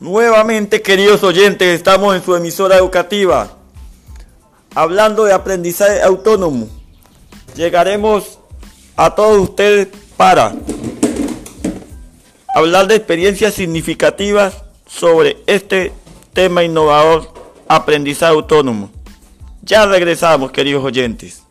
Nuevamente, queridos oyentes, estamos en su emisora educativa, hablando de aprendizaje autónomo. Llegaremos a todos ustedes para hablar de experiencias significativas sobre este tema innovador, aprendizaje autónomo. Ya regresamos, queridos oyentes.